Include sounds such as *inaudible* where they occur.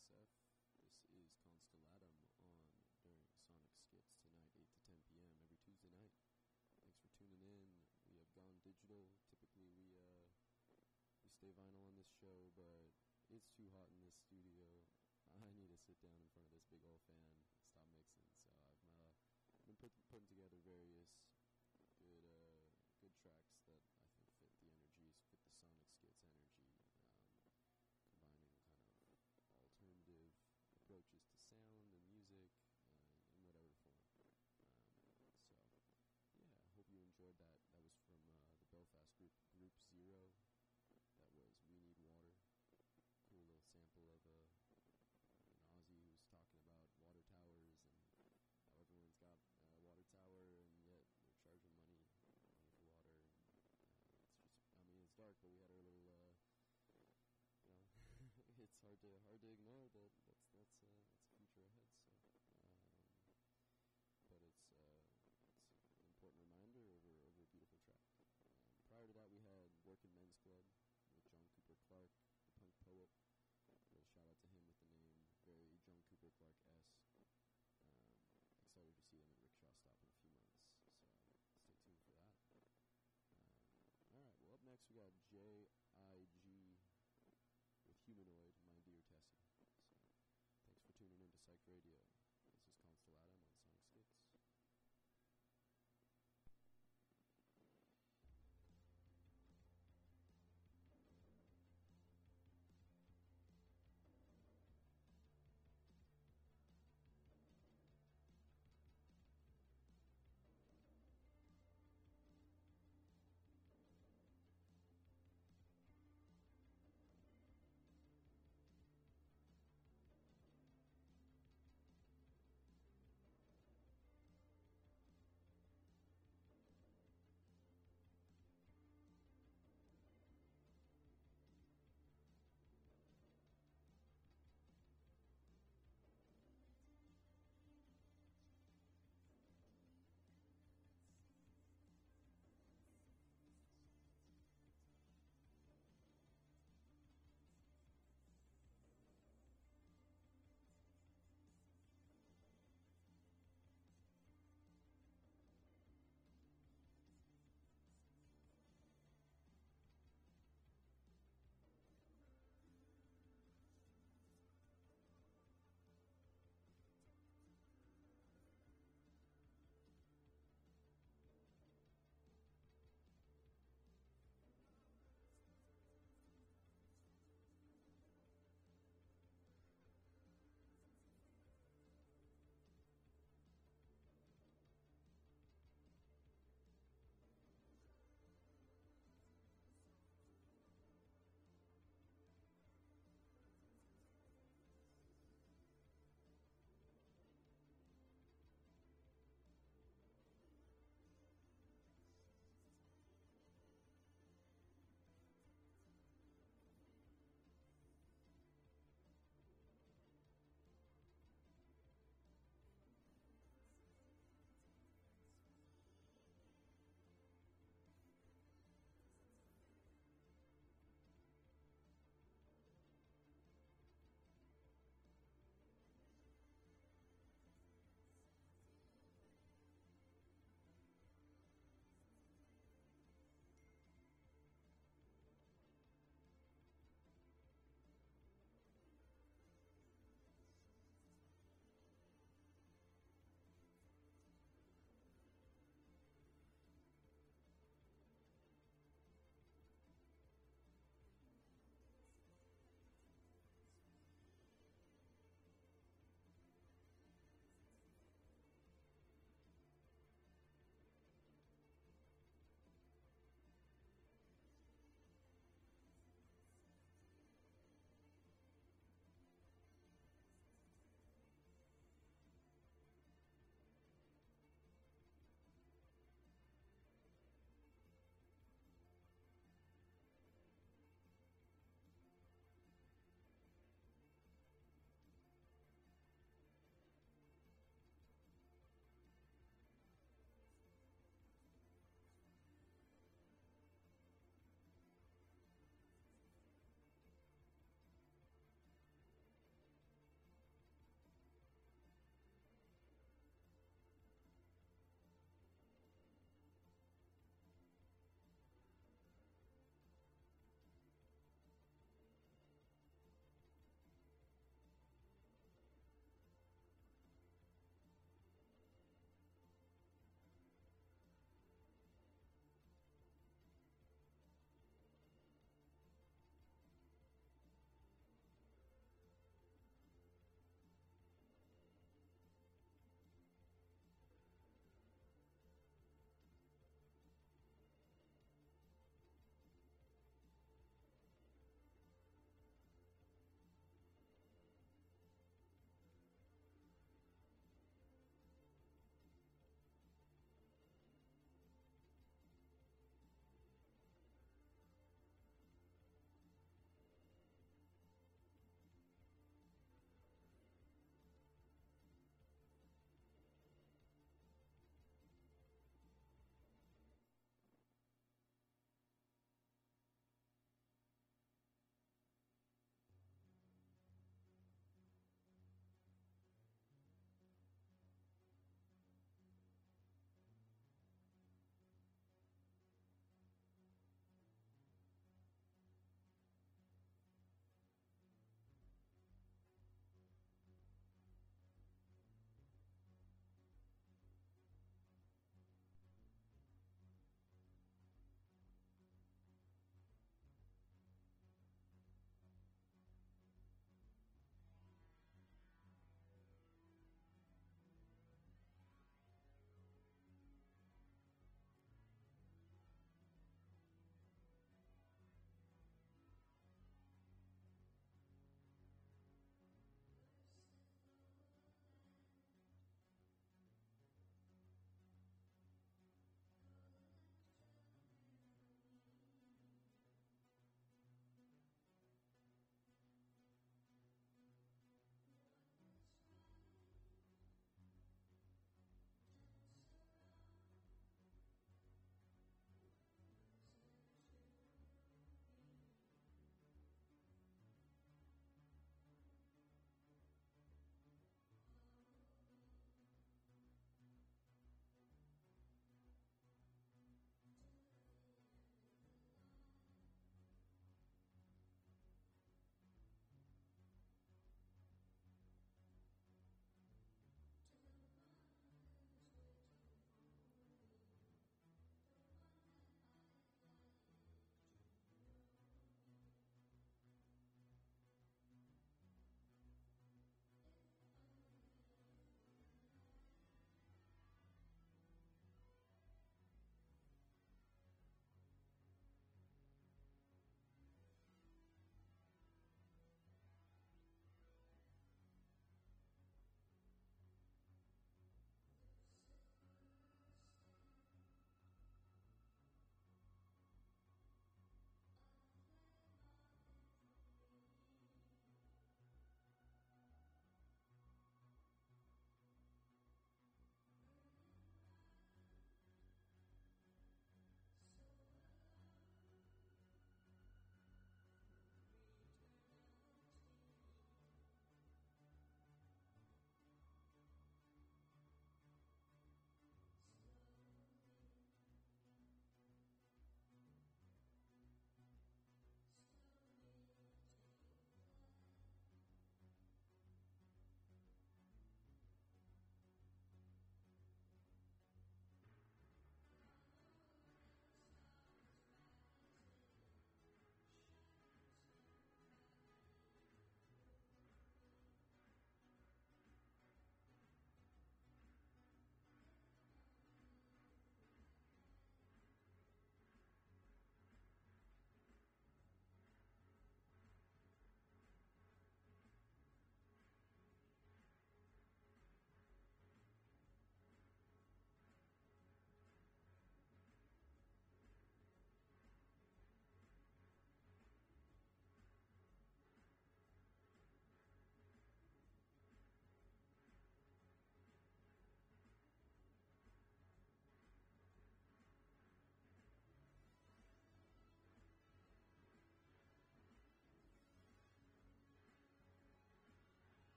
SF. This is Constellatum on during Sonic Schitz tonight, 8 to 10 p.m. every Tuesday night. Thanks for tuning in. We have gone digital. Typically, we uh, we stay vinyl on this show, but it's too hot in this studio. *laughs* I need to sit down in front of this big old fan, and stop mixing. So I've uh, been put, putting together various